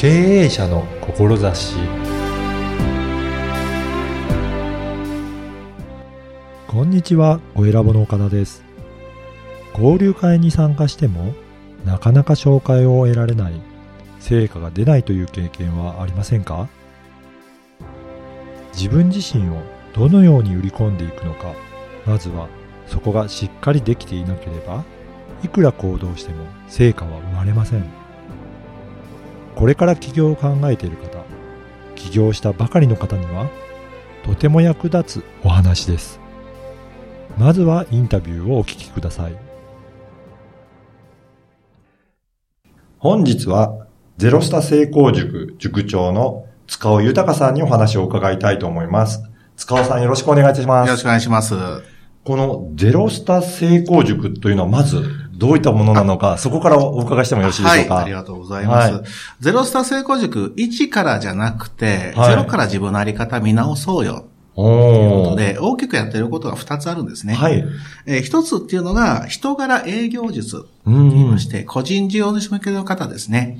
経営者の志こんにちは、お選ぼの岡田です。交流会に参加しても、なかなか紹介を得られない、成果が出ないという経験はありませんか？自分自身をどのように売り込んでいくのか、まずはそこがしっかりできていなければ、いくら行動しても成果は生まれません。これから起業を考えている方、起業したばかりの方には、とても役立つお話です。まずはインタビューをお聞きください。本日は、ゼロスタ成功塾塾長の塚尾豊さんにお話を伺いたいと思います。塚尾さんよろしくお願いいたします。よろしくお願いします。このゼロスタ成功塾というのはまずどういったものなのか、そこからお伺いしてもよろしいでしょうか？はい、ありがとうございます。はいゼロスター成功塾、1からじゃなくて、はいゼロから自分のあり方見直そうよ。というこ。とで、大きくやってることが2つあるんですね。はい。えー一つっていうのが、人柄営業術とうん言いまして、個人事業主向けの方ですね。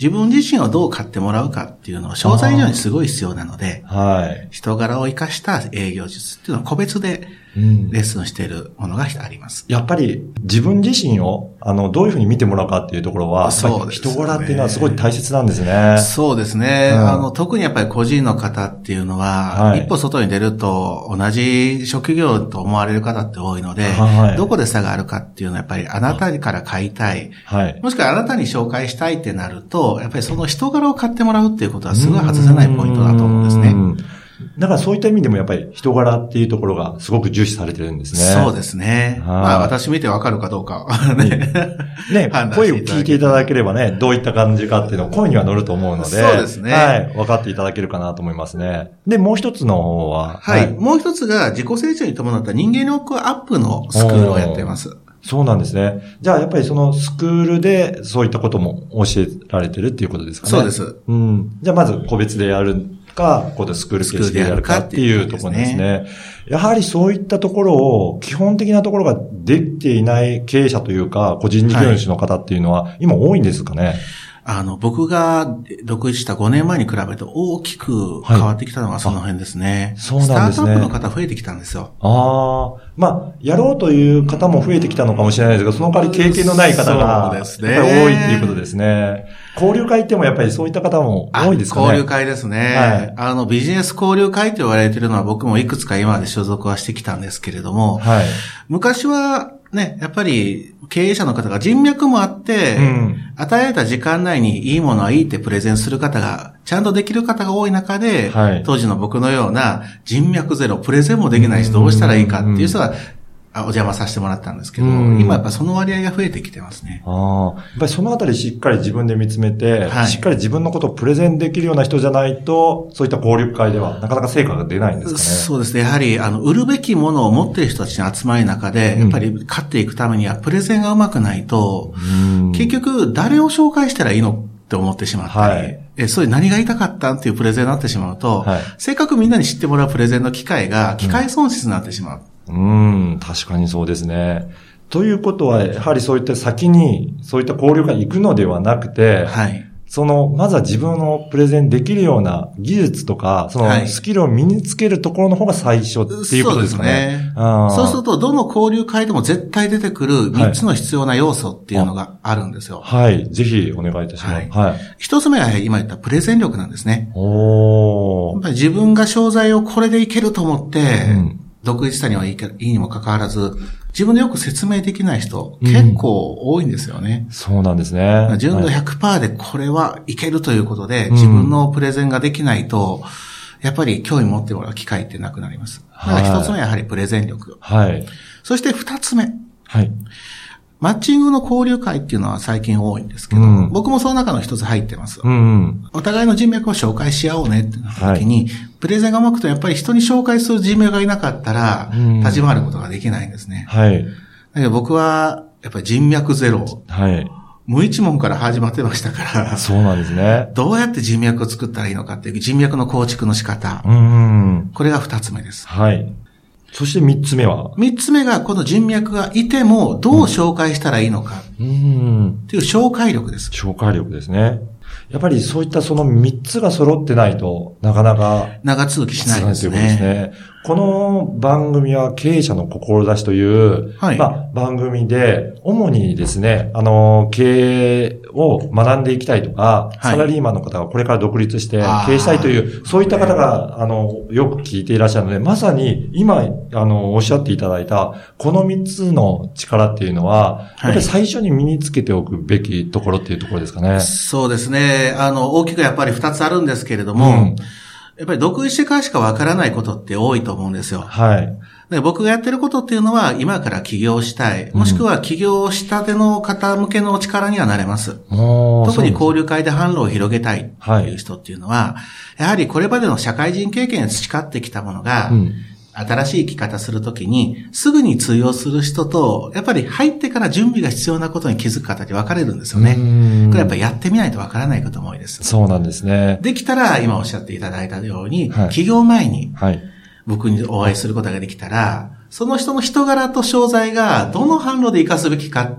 自分自身をどう買ってもらうかっていうのは、商材以上にすごい必要なので、はい。人柄を生かした営業術っていうのは個別でうんレッスンしているものがあります。やっぱり自分自身を、あの、どういうふうに見てもらうかっていうところは、そうですね人柄っていうのはすごい大切なんですね。そうですね。うんあの、特にやっぱり個人の方っていうのは、はい一歩外に出ると同じ職業と思われる方って多いので、はいどこで差があるかっていうのはやっぱりあなたから買いたい。はい。もしくはあなたに紹介したいってなると、やっぱりその人柄を買ってもらうっていうことはすごい外せないポイントだと思うんですね。うんだからそういった意味でもやっぱり人柄っていうところがすごく重視されてるんですね。そうですね。はいまあ私見てわかるかどうかはね。ね 声を聞いていただければね、どういった感じかっていうのを声には乗ると思うので、そうですねはい、分かっていただけるかなと思いますね。で、もう一つの方は、はい。もう一つが自己成長に伴った人間力アップのスクールをやっています。そうなんですね。じゃあ、やっぱりそのスクールでそういったことも教えられてるっていうことですかね。そうです。うん。じゃあ、まず個別でやるか、ここでスクール形式でやるかっていうところですね。やはりそういったところを、基本的なところができていない経営者というか、個人事業主の方っていうのは、今多いんですかね？あの、僕が独立した5年前に比べて大きく変わってきたのがその辺ですね。あそうなんですねスタートアップの方増えてきたんですよ。ああ、まあ、やろうという方も増えてきたのかもしれないですが、その代わり経験のない方が、多いっていうことですね。交流会行ってもやっぱりそういった方も多いですかね。交流会ですね。はいあの、ビジネス交流会と言われているのは僕もいくつか今まで所属はしてきたんですけれども、はい。昔はね、やっぱり経営者の方が人脈もあって、うん与えられた時間内にいいものはいいってプレゼンする方が、ちゃんとできる方が多い中で、はい当時の僕のような人脈ゼロ、プレゼンもできないしどうしたらいいかっていう人が、あお邪魔させてもらったんですけど、うん今やっぱその割合が増えてきてますね。ああ、やっぱりそのあたりしっかり自分で見つめて、はいしっかり自分のことをプレゼンできるような人じゃないと、そういった交流会ではなかなか成果が出ないんですかね。そうですね。やはり、あの、売るべきものを持っている人たちの集まりの中で、やっぱり勝っていくためには、プレゼンがうまくないと、うん結局、誰を紹介したらいいのって思ってしまったり、はいえ、それ何が言いたかったんっていうプレゼンになってしまうと、はいせっかくみんなに知ってもらうプレゼンの機会が、機会損失になってしまう。うん、確かにそうですね。ということは、やはりそういった先に、そういった交流会に行くのではなくて、はい。その、まずは自分のプレゼンできるような技術とか、そはいのスキルを身につけるところの方が最初っていうことですかね。あーそうすると、どの交流会でも絶対出てくる3つの必要な要素っていうのがあるんですよ。はい。ぜひお願いいたします。はいはい。一つ目は今言ったプレゼン力なんですね。おー。やっぱり自分が商材をこれでいけると思って、うん独立したにはいいけいいにもかかわらず、自分でよく説明できない人、うん結構多いんですよね。そうなんですね。純度はい100%でこれはいけるということで、ん自分のプレゼンができないと、やっぱり興味持ってもらう機会ってなくなります。だからはい一つ目はやはりプレゼン力。はい。そして二つ目。はい。マッチングの交流会っていうのは最近多いんですけど、うん僕もその中の一つ入ってます。うんうん。お互いの人脈を紹介し合おうねってなった時に、プレゼンがうまくてやっぱり人に紹介する人脈がいなかったら、うん立ち回ることができないんですね。はい。だけど僕は、やっぱり人脈ゼロ、はい。無一文から始まってましたから、そうなんですね。どうやって人脈を作ったらいいのかっていう人脈の構築の仕方。うんうん。これが二つ目です。はい。そして三つ目は？三つ目が、この人脈がいても、どう紹介したらいいのかうん。っていう紹介力です。紹介力ですね。やっぱりそういったその3つが揃ってないとなかなか長続きしないですということですね。ね。この番組は経営者の志という、はいまあ、番組で、主にですね、あの、経営を学んでいきたいとか、はいサラリーマンの方がこれから独立して経営したいという、そういった方が、あの、よく聞いていらっしゃるので、まさに今、あの、おっしゃっていただいた、この3つの力っていうのは、やっぱり最初に身につけておくべきところっていうところですかね。そうですね。あの、大きくやっぱり二つあるんですけれども、うんやっぱり独立してからしかわからないことって多いと思うんですよ。はい。で僕がやってることっていうのは、今から起業したい、もしくは起業したての方向けの力にはなれます。もう特に交流会で販路を広げたいってはいいう人っていうのは、やはりこれまでの社会人経験で培ってきたものが、うん新しい生き方するときに、すぐに通用する人と、やっぱり入ってから準備が必要なことに気づく方に分かれるんですよね。うんこれやっぱりやってみないと分からないことも多いです。そうなんですね。できたら、今おっしゃっていただいたように、はい起業前にはい。僕にお会いすることができたら、その人の人柄と商材がどの販路で活かすべきか、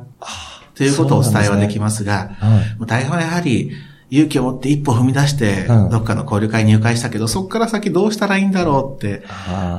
ということをお伝えはできますが、はい。もう大半はやはり、勇気を持って一歩踏み出してうん、どっかの交流会に入会したけど、そこから先どうしたらいいんだろうって、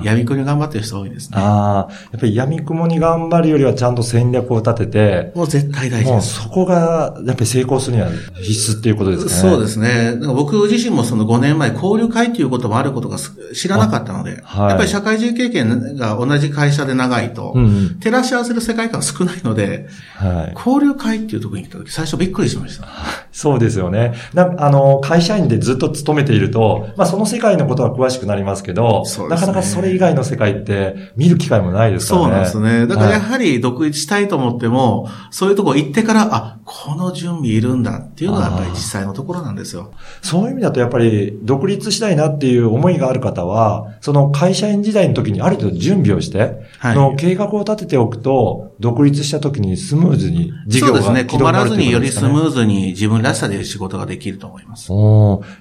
闇雲に頑張ってる人多いですね。ああ、やっぱり闇雲に頑張るよりはちゃんと戦略を立てて、もう絶対大事もうです。そこが、やっぱり成功するには必須っていうことですかね。そうですね。僕自身もその5年前、交流会ということもあることがす知らなかったので、はいやっぱり社会人経験が同じ会社で長いと、うんうん照らし合わせる世界観が少ないので、はい。交流会っていうところに来た時、最初びっくりしました。そうですよね。な、あの、会社員でずっと勤めていると、まあその世界のことは詳しくなりますけど、ねなかなかそれ以外の世界って見る機会もないですからね。そうなんですね。だからやはいはり独立したいと思っても、そういうところ行ってから、あ、この準備いるんだっていうのがやっぱり実際のところなんですよ。そういう意味だとやっぱり独立したいなっていう思いがある方は、その会社員時代の時にある程度準備をして、はいの計画を立てておくと、独立した時にスムーズに事業がそうですね。困らずによりスムーズに自分らしさで仕事ができると思います。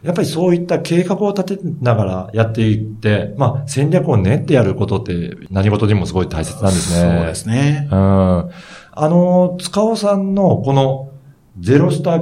やっぱりそういった計画を立てながらやっていって、まあ戦略を練ってやることって何事にもすごい大切なんですね。そうですね。うん。あの、塚尾さんのこのゼロスタ、え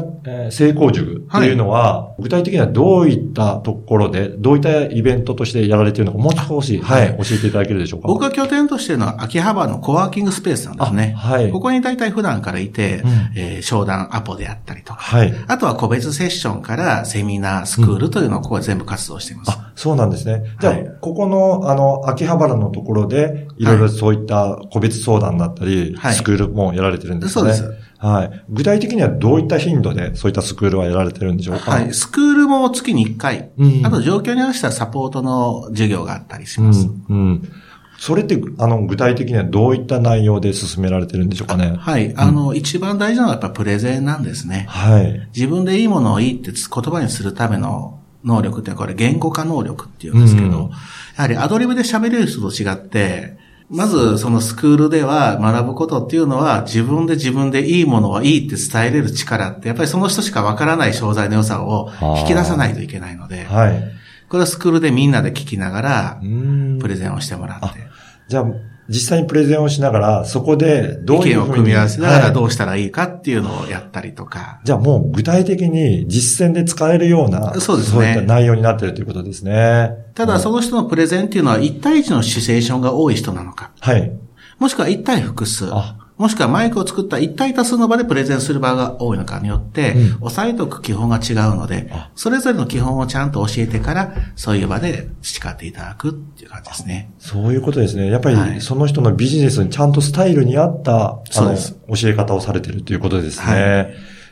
ー成功塾っていうのは、具体的にはどういったところで、どういったイベントとしてやられているのか、もう少し、ははいい、教えていただけるでしょうか？僕が拠点としているのは秋葉原のコワーキングスペースなんですね。あはいここに大体普段からいて、うんえー商談アポであったりとか、はい。あとは個別セッションからセミナー、スクールというのをここで全部活動しています。あ、そうなんですね。じゃあ、はいここの、あの、秋葉原のところで、いろいろそういった個別相談だったり、はいスクールもやられてるんですかね？そうです。はい。具体的にはどういった頻度でそういったスクールはやられてるんでしょうか？はい。スクールも月に1回、うんあと状況に合わせたサポートの授業があったりしうます。ん。うん。それって、あの、具体的にはどういった内容で進められてるんでしょうかね？はい。あの、一番大事なのはやっぱプレゼンなんですね。はい。自分でいいものをいいって言葉にするための能力ってこれ言語化能力っていうんですけど、うんやはりアドリブで喋れる人と違って、まずそのスクールでは学ぶことっていうのは自分で自分でいいものはいいって伝えれる力ってやっぱりその人しかわからない商材の良さを引き出さないといけないので、はい。これはスクールでみんなで聞きながらうん。プレゼンをしてもらって、じゃあ、実際にプレゼンをしながら、そこでどういうふうに意見を組み合わせながらどはうしたらいいかっていうのをやったりとか、いじゃあもう具体的に実践で使えるような、そうですねいった内容になっているということですね。ただその人のプレゼンっていうのは1対1のシチュエーションが多い人なのか、はい。もしくは1対複数あ。もしくはマイクを作った1対多数の場でプレゼンする場が多いのかによって、うん押さえておく基本が違うのであ、それぞれの基本をちゃんと教えてから、そういう場で培っていただくっていう感じですね。そういうことですね。やっぱはいりその人のビジネスにちゃんとスタイルに合った、あの、そうです教え方をされているということですね。は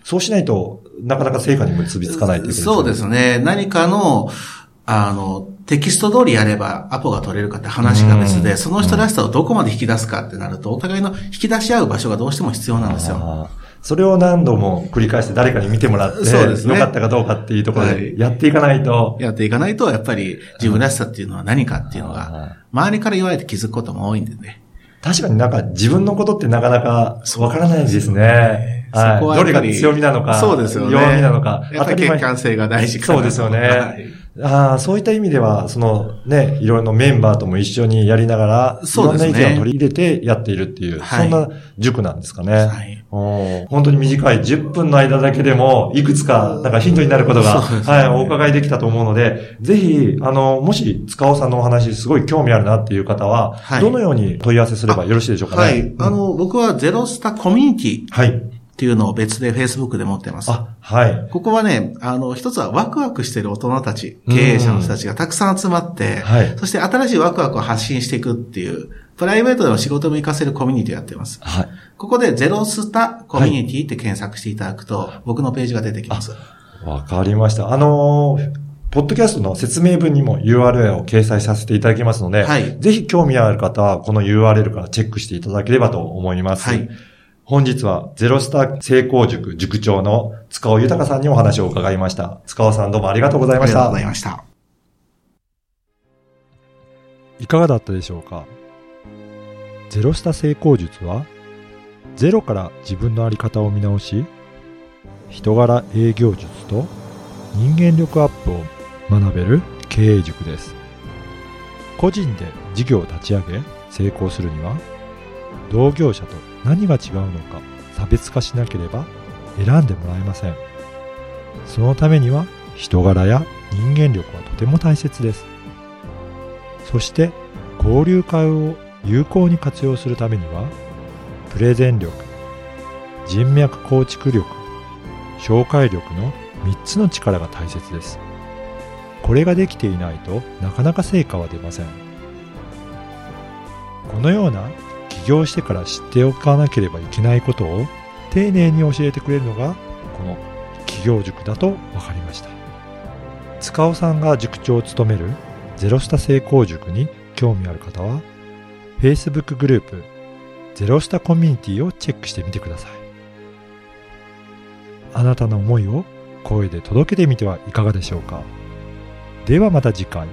そうしないと、なかなか成果に結びつかないということですね。そうですね。何かの、あの、テキスト通りやればアポが取れるかって話が別うん。で、その人らしさをどこまで引き出すかってなると、お互いの引き出し合う場所がどうしても必要なんですよ。それを何度も繰り返して誰かに見てもらって、そうですね。よかったかどうかっていうところはいでやっていかないと、やっていかないと、やっぱり自分らしさっていうのは何かっていうのあが、周りから言われて気づくことも多いんでね。確かになんか自分のことってなかなかわからないですね。はい。どれが強みなのか、そうですよね。弱みなのか、やっぱり客観性が大事かな。そうですよね。はい。ああ、そういった意味では、そのね、いろいろなメンバーとも一緒にやりながら、いろそうんですね。な意見を取り入れてやっているっていう、はい。そんな塾なんですかね。はい。おー。本当に短い10分の間だけでも、いくつか、なんかヒントになることが、ね。はい、お伺いできたと思うので、ぜひ、あの、もし、塚尾さんのお話、すごい興味あるなっていう方は、はい。どのように問い合わせすればよろしいでしょうかね。はい。うんあ、の、僕はゼロスタコミュニティはい。っていうのを別で Facebook で持ってます。あ、はい。ここはね、あの、一つはワクワクしてる大人たち、経営者の人たちがたくさん集まって、はいそして新しいワクワクを発信していくっていう、プライベートでも仕事も活かせるコミュニティをやってます。はい。ここでゼロスタコミュニティって検索していただくと、僕のページが出てきます。わかりました。あのーポッドキャストの説明文にも URL を掲載させていただきますので、はいぜひ興味ある方はこの URL からチェックしていただければと思います。はい本日はゼロスタ成功塾塾長の塚尾豊さんにお話を伺いました。塚尾さんどうもありがとうございましたありがとうござい。ました。いかがだったでしょうか？ゼロスタ成功術はゼロから自分の在り方を見直し人柄営業術と人間力アップを学べる経営塾です個人で事業を立ち上げ成功するには同業者と何が違うのか差別化しなければ選んでもらえません。そのためには人柄や人間力はとても大切です。そして交流会を有効に活用するためにはプレゼン力人脈構築力紹介力の3つの力が大切です。これができていないとなかなか成果は出ません。このような業してから知っておかなければいけないことを丁寧に教えてくれるのがこの起業塾だと分かりました。塚尾さんが塾長を務めるゼロスタ成功塾に興味ある方は Facebook グループゼロスタコミュニティをチェックしてみてください。あなたの思いを声で届けてみてはいかがでしょうか。ではまた次回。